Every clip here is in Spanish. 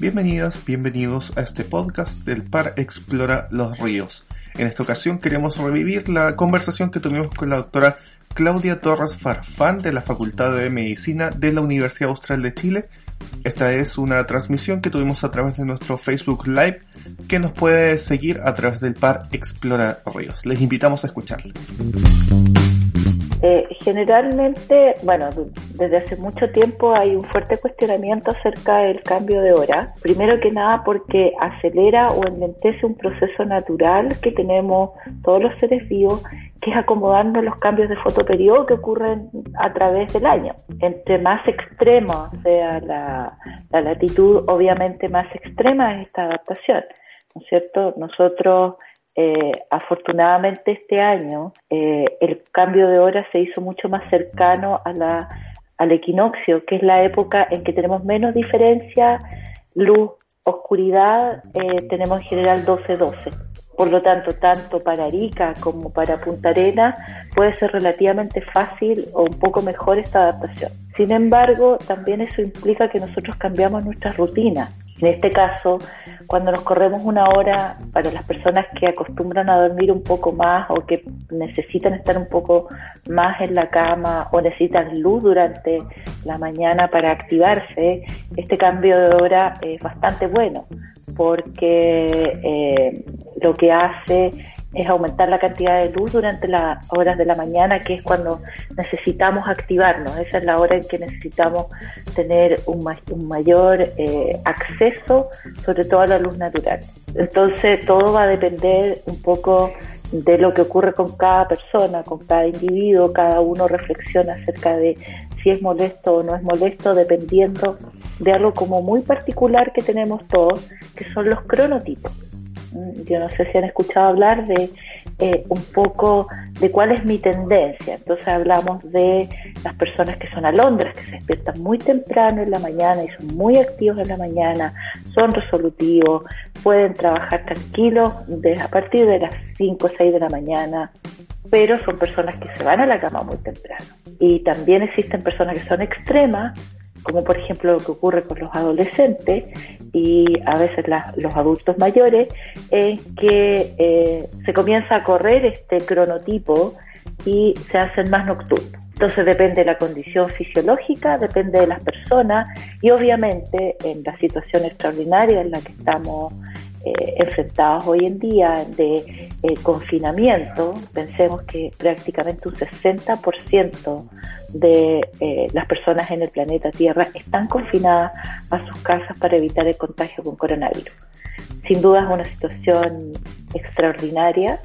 Bienvenidas, bienvenidos a este podcast del Par Explora los Ríos. En esta ocasión queremos revivir la conversación que tuvimos con la doctora Claudia Torres Farfán de la Facultad de Medicina de la Universidad Austral de Chile. Esta es una transmisión que tuvimos a través de nuestro Facebook Live que nos puede seguir a través del Par Explora Ríos. Les invitamos a escucharla. Eh, generalmente, bueno, desde hace mucho tiempo hay un fuerte cuestionamiento acerca del cambio de hora. Primero que nada porque acelera o enlentece un proceso natural que tenemos todos los seres vivos, que es acomodarnos los cambios de fotoperiodo que ocurren a través del año. Entre más extrema sea la, la latitud, obviamente más extrema es esta adaptación. ¿No es cierto? Nosotros eh, afortunadamente este año eh, el cambio de hora se hizo mucho más cercano a la, al equinoccio, que es la época en que tenemos menos diferencia, luz, oscuridad, eh, tenemos en general 12-12. Por lo tanto, tanto para Arica como para Punta Arena puede ser relativamente fácil o un poco mejor esta adaptación. Sin embargo, también eso implica que nosotros cambiamos nuestra rutina. En este caso, cuando nos corremos una hora, para las personas que acostumbran a dormir un poco más o que necesitan estar un poco más en la cama o necesitan luz durante la mañana para activarse, este cambio de hora es bastante bueno porque eh, lo que hace es aumentar la cantidad de luz durante las horas de la mañana, que es cuando necesitamos activarnos. Esa es la hora en que necesitamos tener un, mayor eh, acceso, sobre todo a la luz natural. Entonces, todo va a depender un poco de lo que ocurre con cada persona, con cada individuo. Cada uno reflexiona acerca de es molesto o no es molesto, dependiendo de algo como muy particular que tenemos todos, que son los cronotipos. Yo no sé si han escuchado hablar de eh, un poco de cuál es mi tendencia. Entonces hablamos de las personas que son alondras, que se despiertan muy temprano en la mañana y son muy activos en la mañana, son resolutivos, pueden trabajar tranquilos desde a partir de las 5 o 6 de la mañana, pero son personas que se van a la cama muy temprano. Y también existen personas que son extremas, como por ejemplo lo que ocurre con los adolescentes y a veces los adultos mayores, en que eh, se comienza a correr este cronotipo y se hacen más nocturnos. Entonces depende de la condición fisiológica, depende de las personas y obviamente en la situación extraordinaria en la que estamos eh, enfrentados hoy en día de eh, confinamiento, pensemos que prácticamente un 60% de eh, las personas en el planeta Tierra están confinadas a sus casas para evitar el contagio con coronavirus. Sin duda es una situación extraordinaria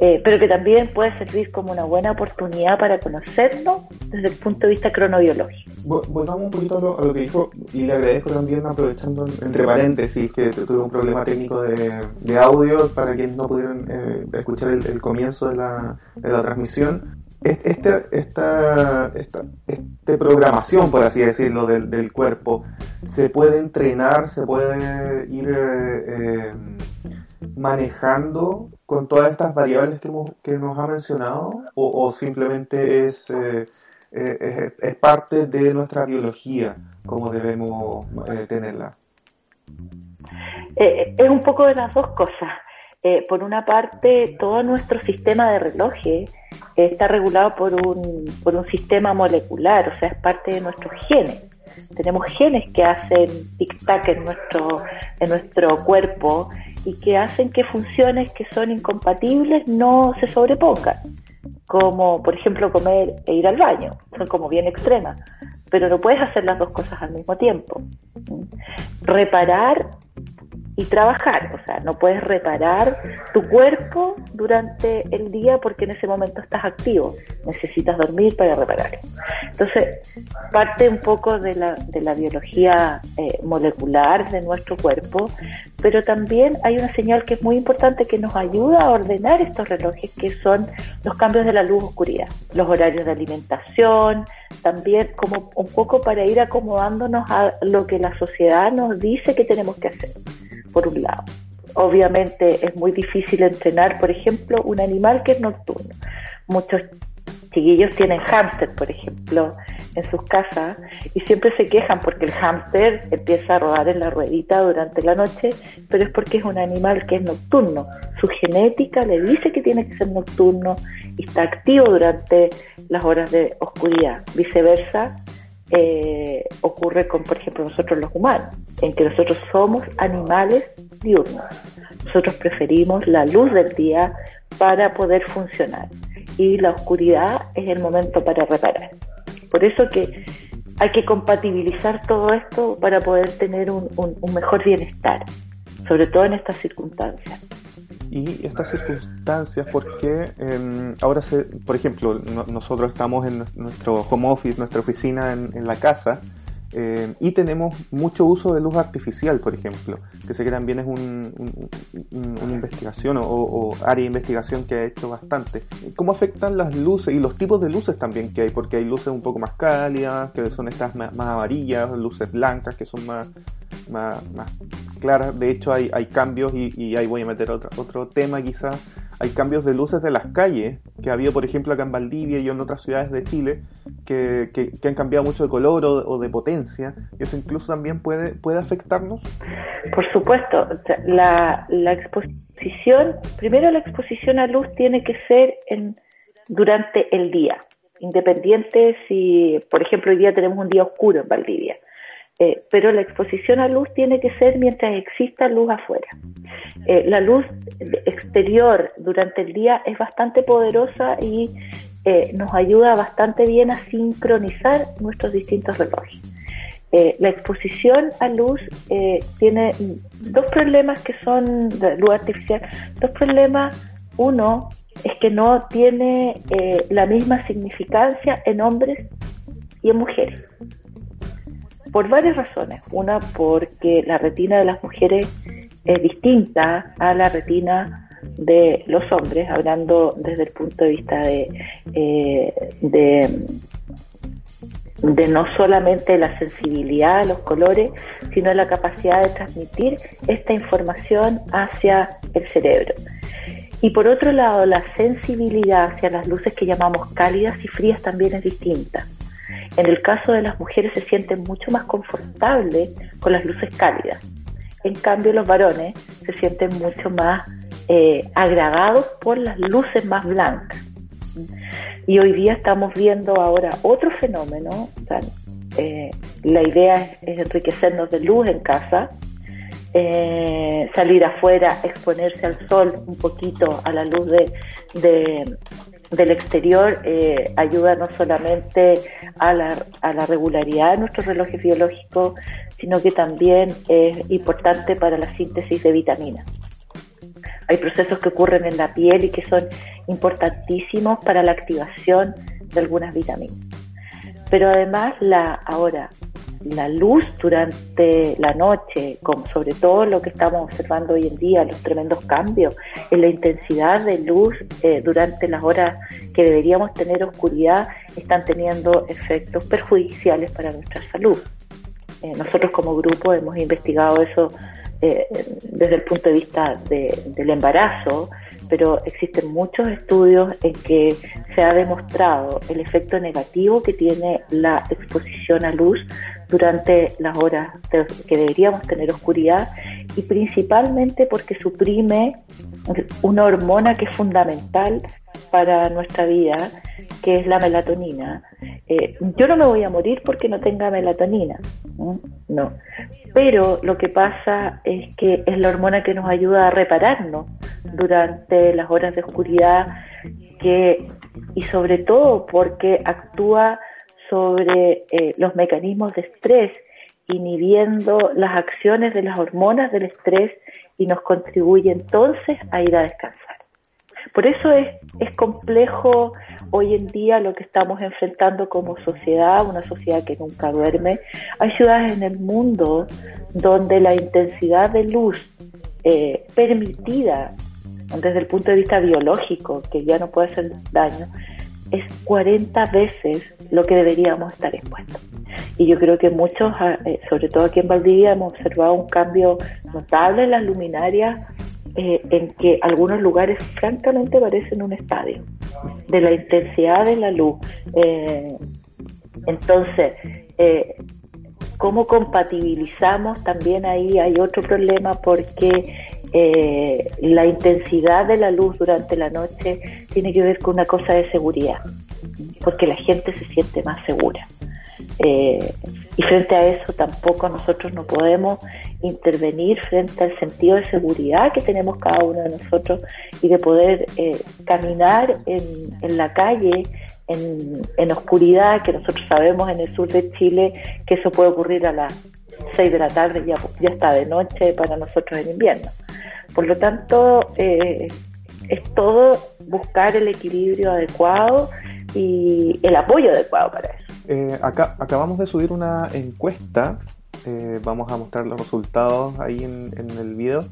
eh, pero que también puede servir como una buena oportunidad para conocernos desde el punto de vista cronobiológico. Volvamos un poquito a lo, que dijo y le agradezco también aprovechando entre paréntesis que tuve un problema técnico de, audio para quienes no pudieron eh, escuchar el, comienzo de la, de la transmisión. Este, esta, esta, este programación, por así decirlo, del, del, cuerpo, se puede entrenar, se puede ir eh, manejando con todas estas variables que, que nos ha mencionado o, simplemente es, eh, eh, es, parte de nuestra biología como debemos eh, tenerla? es un poco de las dos cosas. por una parte, todo nuestro sistema de relojes está regulado por un, por un sistema molecular, o sea, es parte de nuestros genes tenemos genes que hacen tic-tac en nuestro, en nuestro cuerpo y que hacen que funciones que son incompatibles no se sobrepongan, como por ejemplo comer e ir al baño, son como bien extremas, pero no puedes hacer las dos cosas al mismo tiempo. Reparar y trabajar. O sea, no puedes reparar tu cuerpo durante el día porque en ese momento estás activo. Necesitas dormir para reparar. Entonces, parte un poco de la, de la biología eh, molecular de nuestro cuerpo, pero también hay una señal que es muy importante que nos ayuda a ordenar estos relojes, que son los cambios de la luz-oscuridad, los horarios de alimentación, también como un poco para ir acomodándonos a lo que la sociedad nos dice que tenemos que hacer por un lado. Obviamente es muy difícil entrenar, por ejemplo, un animal que es nocturno. Muchos chiquillos tienen hámster, por ejemplo, en sus casas y siempre se quejan porque el hámster empieza a rodar en la ruedita durante la noche, pero es porque es un animal que es nocturno. Su genética le dice que tiene que ser nocturno y está activo durante las horas de oscuridad. Viceversa, eh, ocurre con, por ejemplo, nosotros los humanos, en que nosotros somos animales diurnos. Nosotros preferimos la luz del día para poder funcionar y la oscuridad es el momento para reparar. Por eso que hay que compatibilizar todo esto para poder tener un, mejor bienestar, sobre todo en estas circunstancias. Y estas circunstancias, porque em, ahora, se, por ejemplo, nosotros estamos en nuestro home office, nuestra oficina en la casa, eh, y tenemos mucho uso de luz artificial, por ejemplo, que sé que también es un, una investigación o, área de investigación que ha hecho bastante. ¿Cómo afectan las luces y los tipos de luces también que hay? Porque hay luces un poco más cálidas, que son estas más, amarillas, luces blancas, que son más, más, claras. De hecho, hay, hay cambios y, y ahí voy a meter otro, otro tema quizás hay cambios de luces de las calles, que ha habido, por ejemplo, acá en Valdivia y en otras ciudades de Chile, que, que, han cambiado mucho de color o, de potencia, y eso incluso también puede, puede afectarnos. Por supuesto, la, la exposición, primero la exposición a luz tiene que ser en, durante el día, independiente si, por ejemplo, hoy día tenemos un día oscuro en Valdivia. Eh, pero la exposición a luz tiene que ser mientras exista luz afuera. Eh, la luz exterior durante el día es bastante poderosa y eh, nos ayuda bastante bien a sincronizar nuestros distintos relojes. la exposición a luz tiene dos problemas que son de luz artificial. Dos problemas. Uno es que no tiene la misma significancia en hombres y en mujeres por varias razones. Una, porque la retina de las mujeres es distinta a la retina de los hombres, hablando desde el punto de vista de, eh, de, no solamente la sensibilidad a los colores, sino la capacidad de transmitir esta información hacia el cerebro. Y por otro lado, la sensibilidad hacia las luces que llamamos cálidas y frías también es distinta. En el caso de las mujeres se sienten mucho más confortables con las luces cálidas. En cambio, los varones se sienten mucho más eh, agradados por las luces más blancas. Y hoy día estamos viendo ahora otro fenómeno. Eh, la idea es, enriquecernos de luz en casa, eh, salir afuera, exponerse al sol un poquito a la luz de, del exterior eh, ayuda no solamente a la, a la regularidad de nuestros relojes biológicos, sino que también es importante para la síntesis de vitaminas. Hay procesos que ocurren en la piel y que son importantísimos para la activación de algunas vitaminas. Pero además, la, ahora, la luz durante la noche, con sobre todo lo que estamos observando hoy en día, los tremendos cambios en la intensidad de luz eh, durante las horas que deberíamos tener oscuridad, están teniendo efectos perjudiciales para nuestra salud. Eh, nosotros como grupo hemos investigado eso eh, desde el punto de vista del embarazo, pero existen muchos estudios en que se ha demostrado el efecto negativo que tiene la exposición a luz durante las horas que deberíamos tener oscuridad y principalmente porque suprime una hormona que es fundamental para nuestra vida, que es la melatonina. Eh, yo no me voy a morir porque no tenga melatonina, no. Pero lo que pasa es que es la hormona que nos ayuda a repararnos durante las horas de oscuridad que, y sobre todo porque actúa sobre eh, los mecanismos de estrés, inhibiendo las acciones de las hormonas del estrés y nos contribuye entonces a ir a descansar. Por eso es, es complejo hoy en día lo que estamos enfrentando como sociedad, una sociedad que nunca duerme. Hay ciudades en el mundo donde la intensidad de luz eh, permitida desde el punto de vista biológico, que ya no puede hacer daño, es 40 veces lo que deberíamos estar expuestos. Y yo creo que muchos, ah, eh, sobre todo aquí en Valdivia, hemos observado un cambio notable en las luminarias eh, en que algunos lugares francamente parecen un estadio, de la intensidad de la luz. Eh, Entonces, eh, ¿cómo compatibilizamos? También ahí hay otro problema porque eh, la intensidad de la luz durante la noche tiene que ver con una cosa de seguridad, porque la gente se siente más segura. Eh, y frente a eso tampoco nosotros no podemos intervenir frente al sentido de seguridad que tenemos cada uno de nosotros y de poder eh, caminar en, la calle en, en, oscuridad, que nosotros sabemos en el sur de Chile que eso puede ocurrir a las 6 de la tarde, ya, ya está de noche para nosotros en invierno. Por lo tanto, eh, es todo buscar el equilibrio adecuado y el apoyo adecuado para eso. Eh, acá, acabamos de subir una encuesta, eh, vamos a mostrar los resultados ahí en, el video.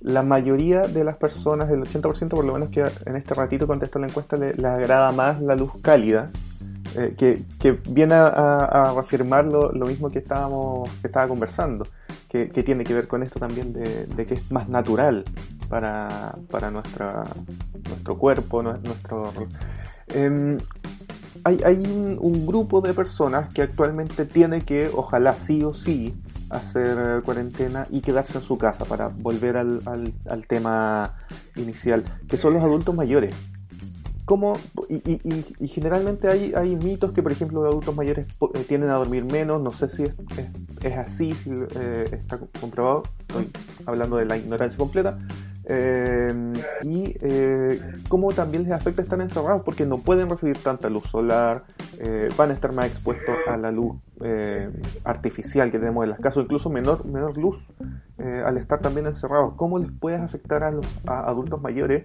La mayoría de las personas, el 80% por lo menos que en este ratito contestó la encuesta, le, agrada más la luz cálida, eh, que, que, viene a, a lo, mismo que estábamos que estaba conversando, que, tiene que ver con esto también de, de que es más natural para, para nuestra, nuestro cuerpo, nuestro... Eh, hay, hay un, grupo de personas que actualmente tiene que, ojalá sí o sí, hacer cuarentena y quedarse en su casa para volver al, al, tema inicial, que son los adultos mayores. ¿Cómo? Y, y, y, generalmente hay, hay mitos que, por ejemplo, los adultos mayores eh, tienden a dormir menos. No sé si es, es, así, si eh, está comprobado. Estoy hablando de la ignorancia completa. Eh, y eh, cómo también les afecta estar encerrados porque no pueden recibir tanta luz solar, eh, van a estar más expuestos a la luz eh, artificial que tenemos en las casas, incluso menor, menor luz al estar también encerrados. ¿Cómo les puede afectar a los adultos mayores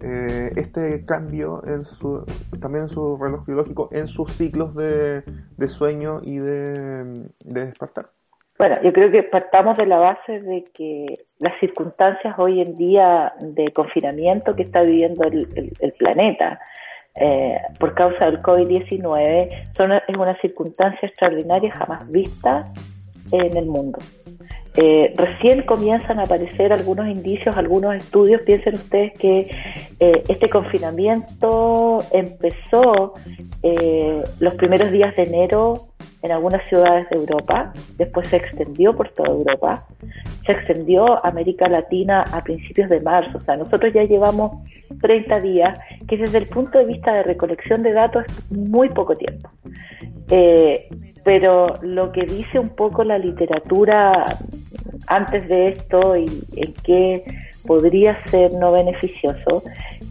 este cambio en su, también en su reloj biológico, en sus ciclos de, sueño y de despertar? Bueno, yo creo que partamos de la base de que las circunstancias hoy en día de confinamiento que está viviendo el, planeta eh, por causa del COVID-19 son es una circunstancia extraordinaria jamás vista en el mundo. Eh, recién comienzan a aparecer algunos indicios, algunos estudios. Piensen ustedes que eh, este confinamiento empezó eh, los primeros días de enero en algunas ciudades de Europa, después se extendió por toda Europa, se extendió a América Latina a principios de marzo. O sea, nosotros ya llevamos 30 días, que desde el punto de vista de recolección de datos es muy poco tiempo pero lo que dice un poco la literatura antes de esto y en qué podría ser no beneficioso,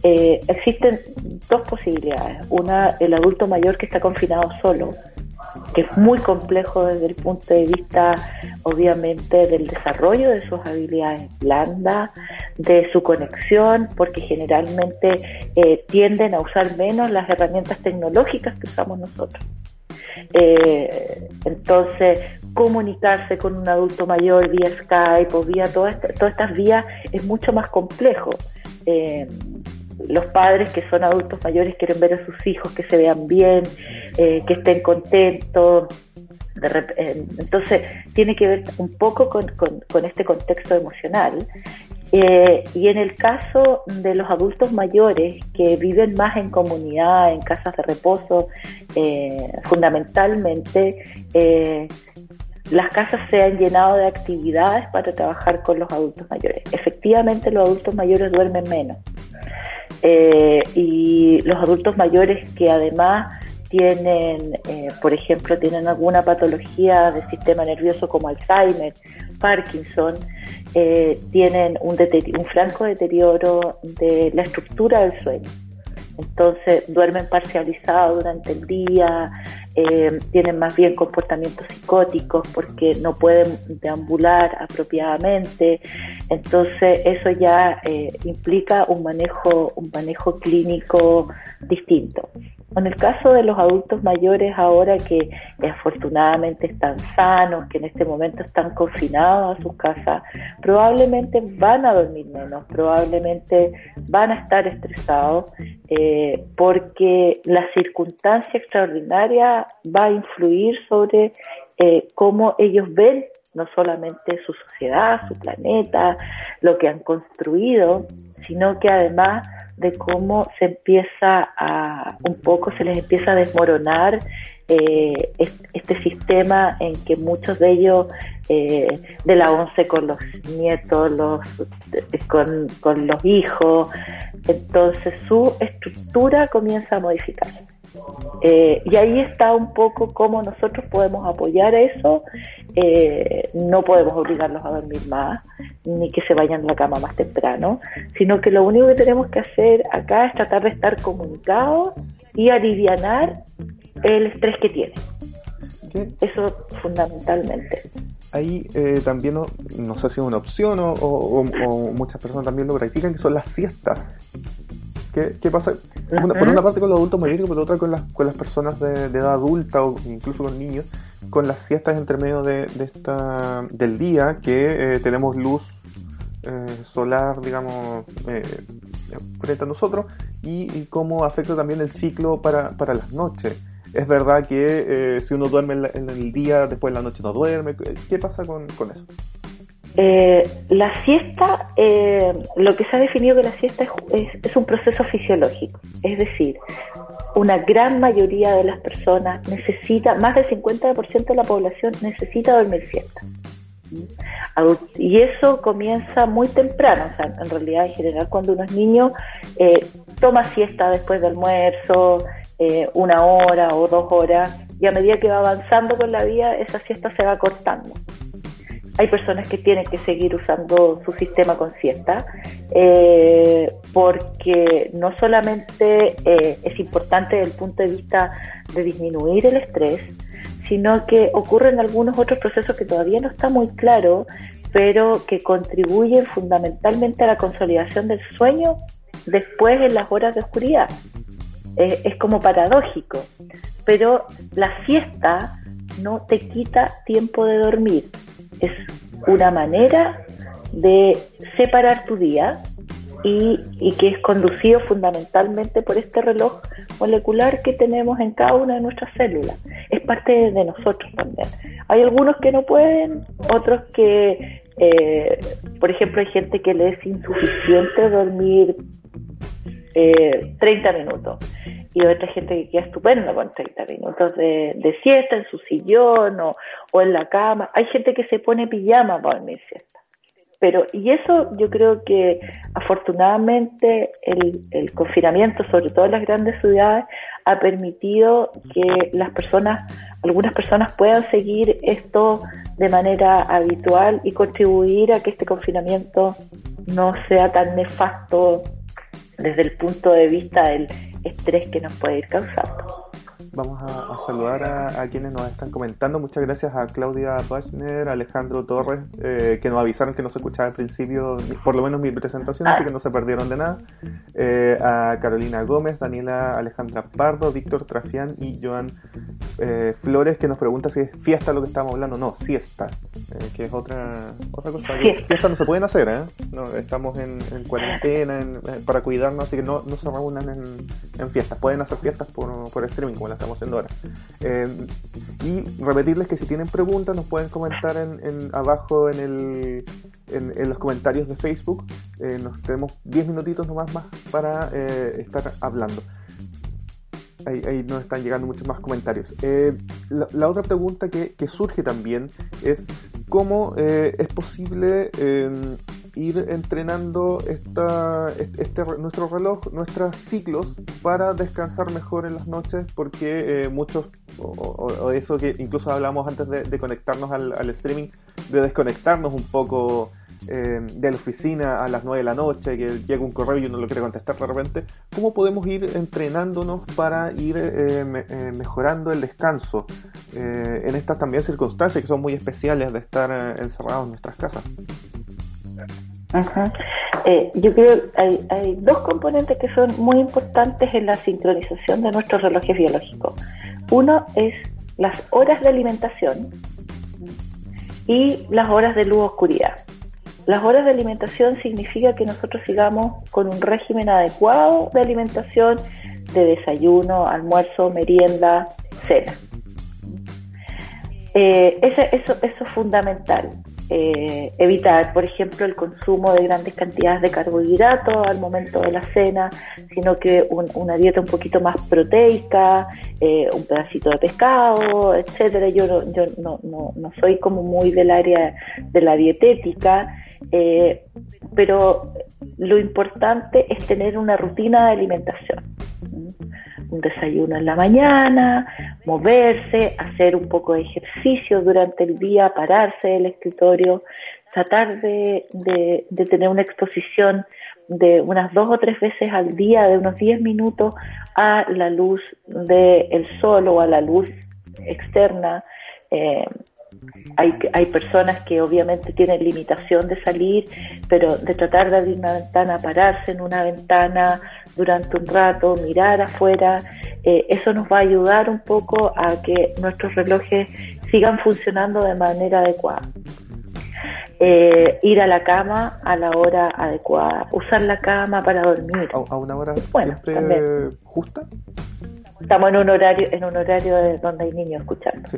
eh, existen dos posibilidades. Una, el adulto mayor que está confinado solo, que es muy complejo desde el punto de vista, obviamente, del desarrollo de sus habilidades blandas, de su conexión, porque generalmente eh, tienden a usar menos las herramientas tecnológicas que usamos nosotros. Eh, entonces, comunicarse con un adulto mayor vía Skype o vía todas estas vías es mucho más complejo. Eh, los padres que son adultos mayores quieren ver a sus hijos que se vean bien, eh, que estén contentos. Eh, entonces, tiene que ver un poco con, con este contexto emocional eh, y en el caso de los adultos mayores que viven más en comunidad, en casas de reposo, eh, fundamentalmente, eh, las casas se han llenado de actividades para trabajar con los adultos mayores. Efectivamente, los adultos mayores duermen menos. y los adultos mayores que además tienen, por ejemplo, tienen alguna patología del sistema nervioso como Alzheimer, Parkinson, eh, tienen un, un franco deterioro de la estructura del sueño. Entonces duermen parcializados durante el día, eh, tienen más bien comportamientos psicóticos porque no pueden deambular apropiadamente. Entonces eso ya eh, implica un manejo, un manejo clínico distinto. En el caso de los adultos mayores ahora que afortunadamente están sanos, que en este momento están confinados a sus casas, probablemente van a dormir menos, probablemente van a estar estresados eh, porque la circunstancia extraordinaria va a influir sobre eh, cómo ellos ven no solamente su sociedad, su planeta, lo que han construido, sino que además de cómo se empieza a, un poco se les empieza a desmoronar eh, este sistema en que muchos de ellos eh, de la once con los nietos, los, con, con los hijos, entonces su estructura comienza a modificarse. Eh, y ahí está un poco cómo nosotros podemos apoyar eso. Eh, no podemos obligarlos a dormir más, ni que se vayan a la cama más temprano, sino que lo único que tenemos que hacer acá es tratar de estar comunicados y aliviar el estrés que tienen. Eso fundamentalmente. Ahí eh, también, no, no, sé si es una opción o, o, muchas personas también lo practican, que son las siestas. ¿Qué, pasa? por una parte con los adultos mayores y por otra con las, con las personas de, edad adulta o incluso con niños, con las siestas entre medio de, esta, del día que eh, tenemos luz eh, solar, digamos, eh, frente a nosotros y, cómo afecta también el ciclo para, para las noches. Es verdad que si uno duerme en, el día, después en la noche no duerme. ¿Qué pasa con, con eso? Eh, la siesta, eh, lo que se ha definido que la siesta es, un proceso fisiológico, es decir, una gran mayoría de las personas necesita, más del 50% de la población necesita dormir siesta. Y eso comienza muy temprano, o sea, en realidad en general cuando uno es niño eh, toma siesta después del almuerzo, una hora o dos horas, y a medida que va avanzando con la vida, esa siesta se va cortando hay personas que tienen que seguir usando su sistema con siesta, eh, porque no solamente eh, es importante desde el punto de vista de disminuir el estrés, sino que ocurren algunos otros procesos que todavía no está muy claro, pero que contribuyen fundamentalmente a la consolidación del sueño después en las horas de oscuridad. Eh, es como paradójico, pero la siesta no te quita tiempo de dormir, es una manera de separar tu día y, que es conducido fundamentalmente por este reloj molecular que tenemos en cada una de nuestras células. Es parte de nosotros también. Hay algunos que no pueden, otros que, eh, por ejemplo, hay gente que le es insuficiente dormir eh, 30 minutos y otra gente que queda estupendo con 30 minutos de, siesta en su sillón o, en la cama. Hay gente que se pone pijama para dormir siesta. Pero, y eso yo creo que afortunadamente el, el confinamiento, sobre todo en las grandes ciudades, ha permitido que las personas, algunas personas puedan seguir esto de manera habitual y contribuir a que este confinamiento no sea tan nefasto desde el punto de vista del estrés que nos puede ir causando. Vamos a, saludar a, quienes nos están comentando. Muchas gracias a Claudia Bachner, Alejandro Torres, eh, que nos avisaron que no se escuchaba al principio, por lo menos mi presentación, así que no se perdieron de nada. Eh, a Carolina Gómez, Daniela Alejandra Pardo, Víctor Trafián y Joan eh, Flores, que nos pregunta si es fiesta lo que estamos hablando. No, siesta, que es otra, otra cosa. Fiesta no se pueden hacer, ¿eh? No, estamos en, cuarentena para cuidarnos, así que no, no se reúnan en, en fiestas. Pueden hacer fiestas por, por streaming, como las estamos haciendo ahora. Eh, y repetirles que si tienen preguntas nos pueden comentar en, abajo en, el, en, los comentarios de Facebook. Eh, nos tenemos 10 minutitos nomás más para eh, estar hablando. Ahí, nos están llegando muchos más comentarios. La, otra pregunta que, que, surge también es cómo es posible ir entrenando esta, este, nuestro reloj, nuestros ciclos para descansar mejor en las noches, porque eh, muchos, o, eso que incluso hablamos antes de, conectarnos al, streaming, de desconectarnos un poco eh, de la oficina a las 9 de la noche, que llega un correo y uno lo quiere contestar de repente, ¿cómo podemos ir entrenándonos para ir eh, mejorando el descanso en estas también circunstancias que son muy especiales de estar encerrados en nuestras casas? Eh, yo creo que hay, dos componentes que son muy importantes en la sincronización de nuestros relojes biológicos. Uno es las horas de alimentación y las horas de luz-oscuridad. Las horas de alimentación significa que nosotros sigamos con un régimen adecuado de alimentación, de desayuno, almuerzo, merienda, cena. Eh, eso, eso es fundamental. Eh, evitar, por ejemplo, el consumo de grandes cantidades de carbohidratos al momento de la cena, sino que una dieta un poquito más proteica, eh, un pedacito de pescado, etcétera. Yo, no, yo no, no, no, soy como muy del área de la dietética, eh, pero lo importante es tener una rutina de alimentación un desayuno en la mañana, moverse, hacer un poco de ejercicio durante el día, pararse del escritorio, tratar de, de, tener una exposición de unas dos o tres veces al día, de unos 10 minutos a la luz del sol o a la luz externa. Eh, hay, hay personas que obviamente tienen limitación de salir, pero de tratar de abrir una ventana, pararse en una ventana durante un rato, mirar afuera, eh, eso nos va a ayudar un poco a que nuestros relojes sigan funcionando de manera adecuada. Eh, ir a la cama a la hora adecuada, usar la cama para dormir. ¿A, una hora bueno, siempre justa? estamos en un horario en un horario donde hay niños escuchando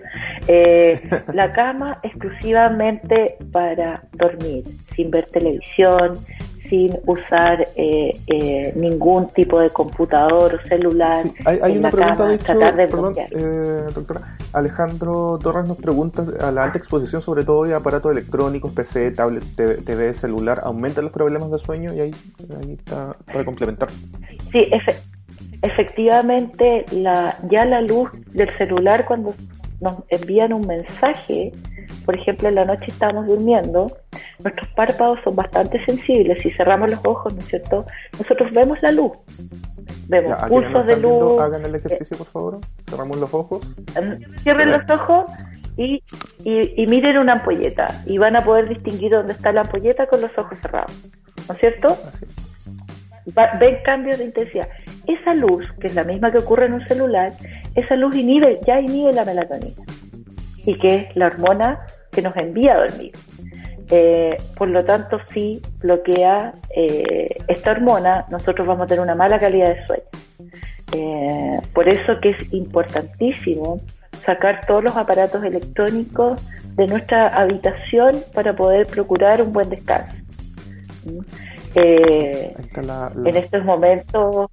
eh, la cama exclusivamente para dormir sin ver televisión sin usar eh, eh, ningún tipo de computador o celular hay, una pregunta de hecho, perdón, doctora Alejandro Torres nos pregunta a la alta exposición sobre todo de aparatos electrónicos PC tablet TV celular aumenta los problemas de sueño y ahí, ahí está para complementar. Sí efectivamente la, ya la luz del celular cuando nos envían un mensaje, por ejemplo en la noche estamos durmiendo, nuestros párpados son bastante sensibles, si cerramos los ojos, ¿no es cierto? Nosotros vemos la luz, vemos pulsos de luz. hagan el ejercicio, por favor, cerramos los ojos. Cierren los ojos y, y, miren una ampolleta y van a poder distinguir dónde está la ampolleta con los ojos cerrados, ¿no es cierto? ven cambios de intensidad. Esa luz, que es la misma que ocurre en un celular, esa luz inhibe, ya inhibe la melatonina, y que es la hormona que nos envía a dormir. Eh, por lo tanto, si bloquea eh, esta hormona, nosotros vamos a tener una mala calidad de sueño. Eh, por eso que es importantísimo sacar todos los aparatos electrónicos de nuestra habitación para poder procurar un buen descanso. Eh, en estos momentos...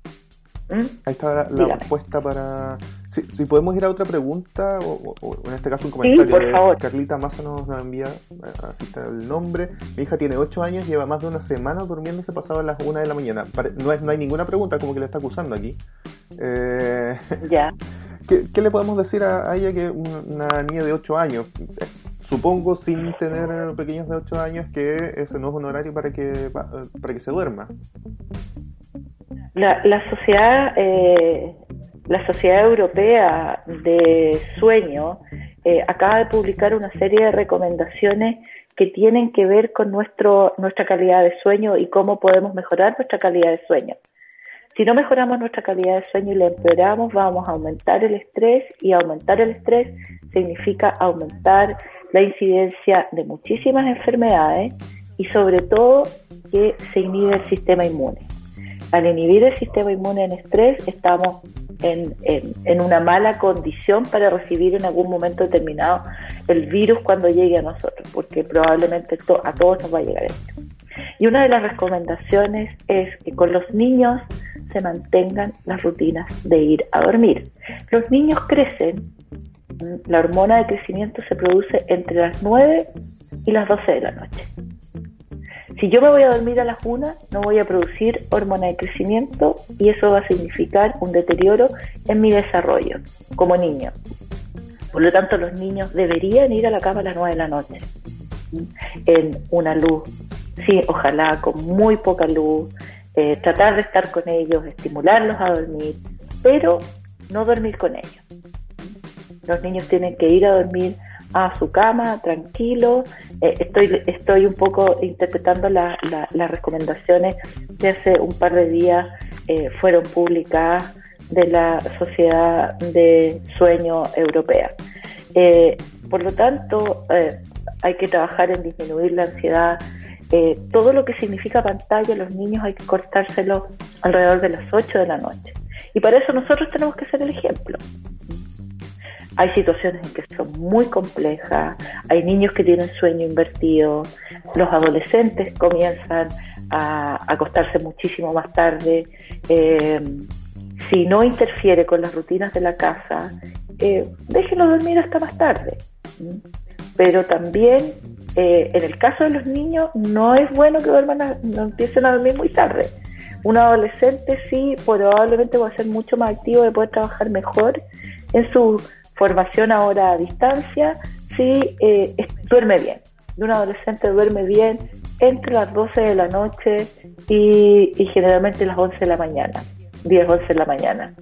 ¿Mm? Ahí está la, respuesta para... Si, podemos ir a otra pregunta, o, en este caso un comentario. Carlita Massa nos, envía, así está el nombre. Mi hija tiene 8 años, lleva más de una semana durmiéndose pasado a las 1 de la mañana. No, es, no hay ninguna pregunta, como que le está acusando aquí. Eh, ya. ¿qué, le podemos decir a, ella que una niña de 8 años? supongo sin tener pequeños de 8 años que ese no es un horario para que para que se duerma la, la sociedad eh, la sociedad europea de sueño eh, acaba de publicar una serie de recomendaciones que tienen que ver con nuestro nuestra calidad de sueño y cómo podemos mejorar nuestra calidad de sueño si no mejoramos nuestra calidad de sueño y la empeoramos, vamos a aumentar el estrés y aumentar el estrés significa aumentar la incidencia de muchísimas enfermedades y sobre todo que se inhibe el sistema inmune. Al inhibir el sistema inmune en estrés estamos en, una mala condición para recibir en algún momento determinado el virus cuando llegue a nosotros, porque probablemente a todos nos va a llegar esto. Y una de las recomendaciones es que con los niños se mantengan las rutinas de ir a dormir. Los niños crecen, la hormona de crecimiento se produce entre las 9 y las 12 de la noche. Si yo me voy a dormir a las 1, no voy a producir hormona de crecimiento y eso va a significar un deterioro en mi desarrollo como niño. Por lo tanto, los niños deberían ir a la cama a las 9 de la noche, en una luz, sí, ojalá con muy poca luz, eh, tratar de estar con ellos, estimularlos a dormir, pero no dormir con ellos. Los niños tienen que ir a dormir a su cama, tranquilo. Eh, estoy, estoy un poco interpretando las recomendaciones que hace un par de días eh, fueron publicadas de la Sociedad de Sueño Europea. por lo tanto, hay que trabajar en disminuir la ansiedad, eh, todo lo que significa pantalla, los niños hay que cortárselo alrededor de las 8 de la noche. Y para eso nosotros tenemos que ser el ejemplo. Hay situaciones en que son muy complejas, hay niños que tienen sueño invertido, los adolescentes comienzan a acostarse muchísimo más tarde. Eh, si no interfiere con las rutinas de la casa, eh, déjenlo dormir hasta más tarde. Pero también, eh, en el caso de los niños, no es bueno que duerman no empiecen a dormir muy tarde. Un adolescente sí probablemente va a ser mucho más activo de poder trabajar mejor en su formación ahora a distancia si eh, duerme bien. Y un adolescente duerme bien entre las 12 de la noche y, generalmente las 11 de la mañana, 10, 11 de la mañana.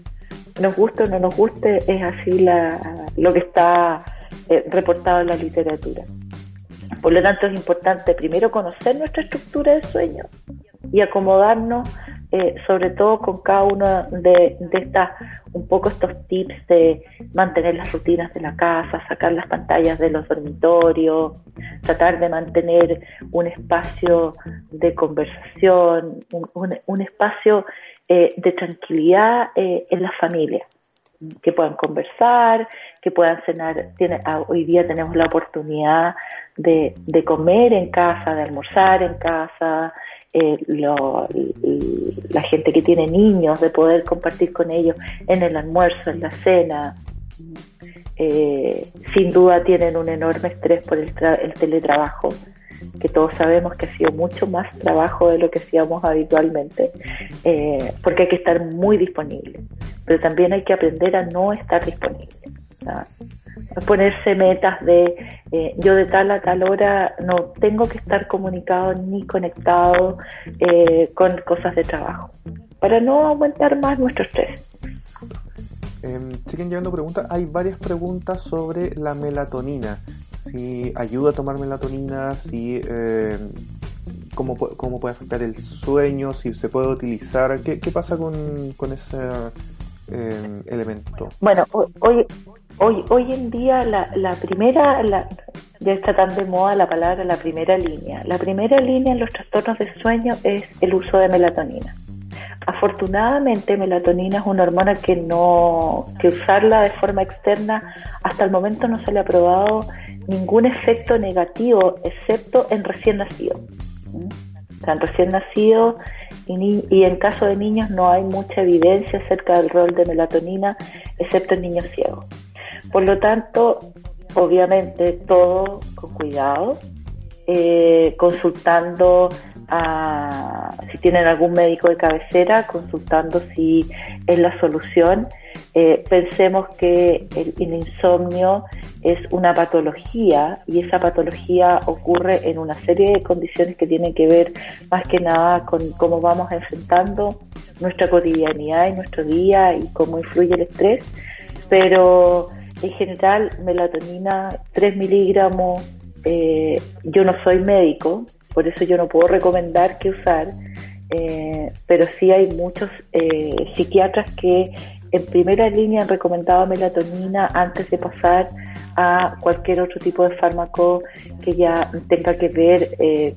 Nos guste o no nos guste, es así la, lo que está eh, reportado en la literatura. Por lo tanto, es importante primero conocer nuestra estructura de sueño y acomodarnos eh, sobre todo con cada uno de, de estas, un poco estos tips de mantener las rutinas de la casa, sacar las pantallas de los dormitorios, tratar de mantener un espacio de conversación, un, espacio eh, de tranquilidad eh, en la familia que puedan conversar, que puedan cenar. Tiene, ah, hoy día tenemos la oportunidad de, de comer en casa, de almorzar en casa, eh, la gente que tiene niños, de poder compartir con ellos en el almuerzo, en la cena. Eh, sin duda tienen un enorme estrés por el, teletrabajo, que todos sabemos que ha sido mucho más trabajo de lo que hacíamos habitualmente, eh, porque hay que estar muy disponible, pero también hay que aprender a no estar disponible ponerse metas de eh, yo de tal a tal hora no tengo que estar comunicado ni conectado eh, con cosas de trabajo para no aumentar más nuestro estrés. Em, siguen llegando preguntas. Hay varias preguntas sobre la melatonina. Si ayuda a tomar melatonina, si eh, cómo, cómo, puede afectar el sueño, si se puede utilizar. ¿Qué, qué pasa con, con ese em, elemento? Bueno, hoy, Hoy, hoy en día la, la primera, ya está tan de moda la palabra la primera línea. La primera línea en los trastornos de sueño es el uso de melatonina. Afortunadamente, melatonina es una hormona que no, que usarla de forma externa hasta el momento no se le ha probado ningún efecto negativo, excepto en recién nacido. ¿Mm? O en recién nacido y, en caso de niños no hay mucha evidencia acerca del rol de melatonina, excepto en niños ciegos. Por lo tanto, obviamente todo con cuidado, eh, consultando a, si tienen algún médico de cabecera, consultando si es la solución. Eh, pensemos que el, insomnio es una patología y esa patología ocurre en una serie de condiciones que tienen que ver más que nada con cómo vamos enfrentando nuestra cotidianidad y nuestro día y cómo influye el estrés, pero en general, melatonina 3 miligramos, eh, yo no soy médico, por eso yo no puedo recomendar qué usar, eh, pero sí hay muchos eh, psiquiatras que en primera línea han recomendado melatonina antes de pasar a cualquier otro tipo de fármaco que ya tenga que ver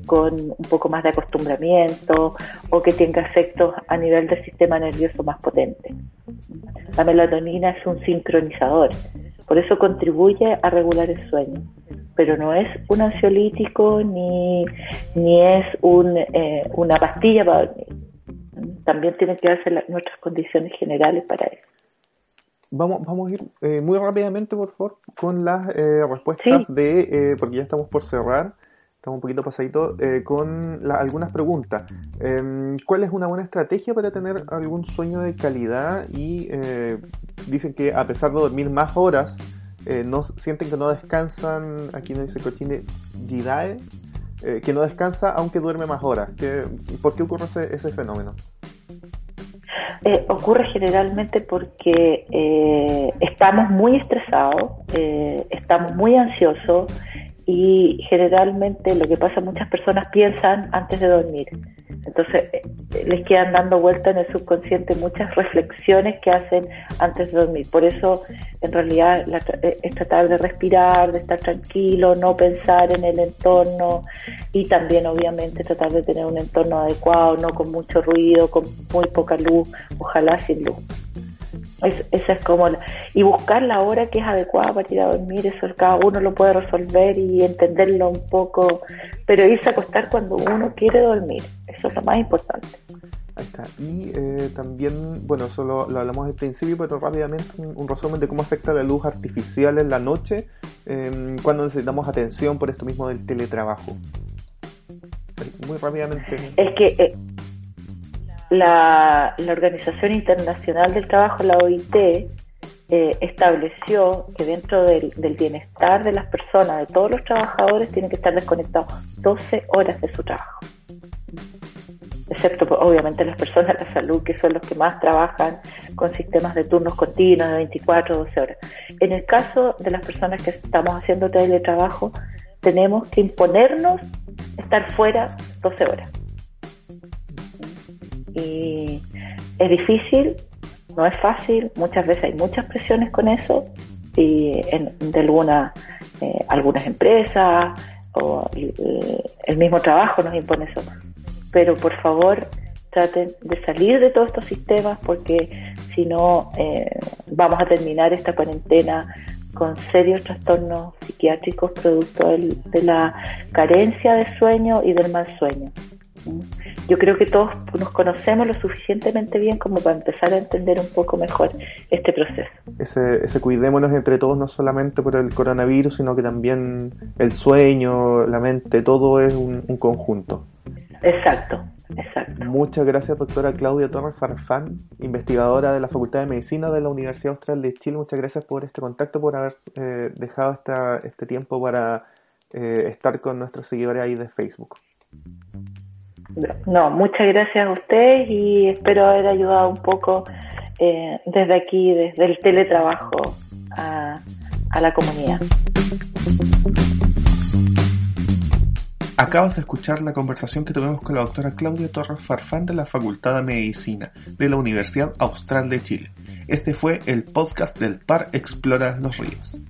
con un poco más de acostumbramiento o que tenga efectos a nivel del sistema nervioso más potente. La melatonina es un sincronizador, por eso contribuye a regular el sueño, pero no es un ansiolítico ni, ni es un, eh, una pastilla para dormir. También tiene que darse nuestras condiciones generales para eso. Vamos, vamos a ir eh, muy rápidamente, por favor, con las eh, respuestas de, porque ya estamos por cerrar, estamos un poquito pasaditos, con algunas preguntas. Em, ¿Cuál es una buena estrategia para tener algún sueño de calidad y dicen que a pesar de dormir más horas, eh, no sienten que no descansan, aquí no dice Cochine Gidae, eh, que no descansa aunque duerme más horas. ¿Por qué ocurre ese, fenómeno? Eh, ocurre generalmente porque estamos muy estresados, estamos muy ansiosos y generalmente lo que pasa muchas personas piensan antes de dormir. Entonces eh, les quedan dando vuelta en el subconsciente muchas reflexiones que hacen antes de dormir. Por eso en realidad eh, es tratar de respirar, de estar tranquilo, no pensar en el entorno y también obviamente tratar de tener un entorno adecuado, no con mucho ruido, con muy poca luz, ojalá sin luz. Esa es como y buscar la hora que es adecuada para ir a dormir, eso cada uno lo puede resolver y entenderlo un poco, pero irse a acostar cuando uno quiere dormir, eso es lo más importante. Ahí está. Y eh, también, bueno, eso lo, hablamos al principio, pero rápidamente un, resumen de cómo afecta la luz artificial en la noche em, cuando necesitamos atención por esto mismo del teletrabajo. Muy rápidamente. Es que eh, la, la, Organización Internacional del Trabajo, la OIT, eh, estableció que dentro del, del, bienestar de las personas, de todos los trabajadores, tienen que estar desconectados 12 horas de su trabajo excepto obviamente las personas de la salud, que son los que más trabajan con sistemas de turnos continuos de 24 o 12 horas. En el caso de las personas que estamos haciendo teletrabajo, tenemos que imponernos estar fuera 12 horas. Y es difícil, no es fácil, muchas veces hay muchas presiones con eso, y en, de alguna, eh, algunas empresas o el mismo trabajo nos impone eso pero por favor traten de salir de todos estos sistemas porque si no eh, vamos a terminar esta cuarentena con serios trastornos psiquiátricos producto de la carencia de sueño y del mal sueño. Yo creo que todos nos conocemos lo suficientemente bien como para empezar a entender un poco mejor este proceso. Ese, ese cuidémonos entre todos, no solamente por el coronavirus, sino que también el sueño, la mente, todo es un conjunto. Exacto, exacto. Muchas gracias, doctora Claudia Torres Farfán, investigadora de la Facultad de Medicina de la Universidad Austral de Chile. Muchas gracias por este contacto, por haber eh, dejado esta, este tiempo para eh, estar con nuestros seguidores ahí de Facebook. No, muchas gracias a usted y espero haber ayudado un poco eh, desde aquí, desde el teletrabajo a, a la comunidad. Acabas de escuchar la conversación que tuvimos con la doctora Claudia Torres Farfán de la Facultad de Medicina de la Universidad Austral de Chile. Este fue el podcast del Par Explora los Ríos.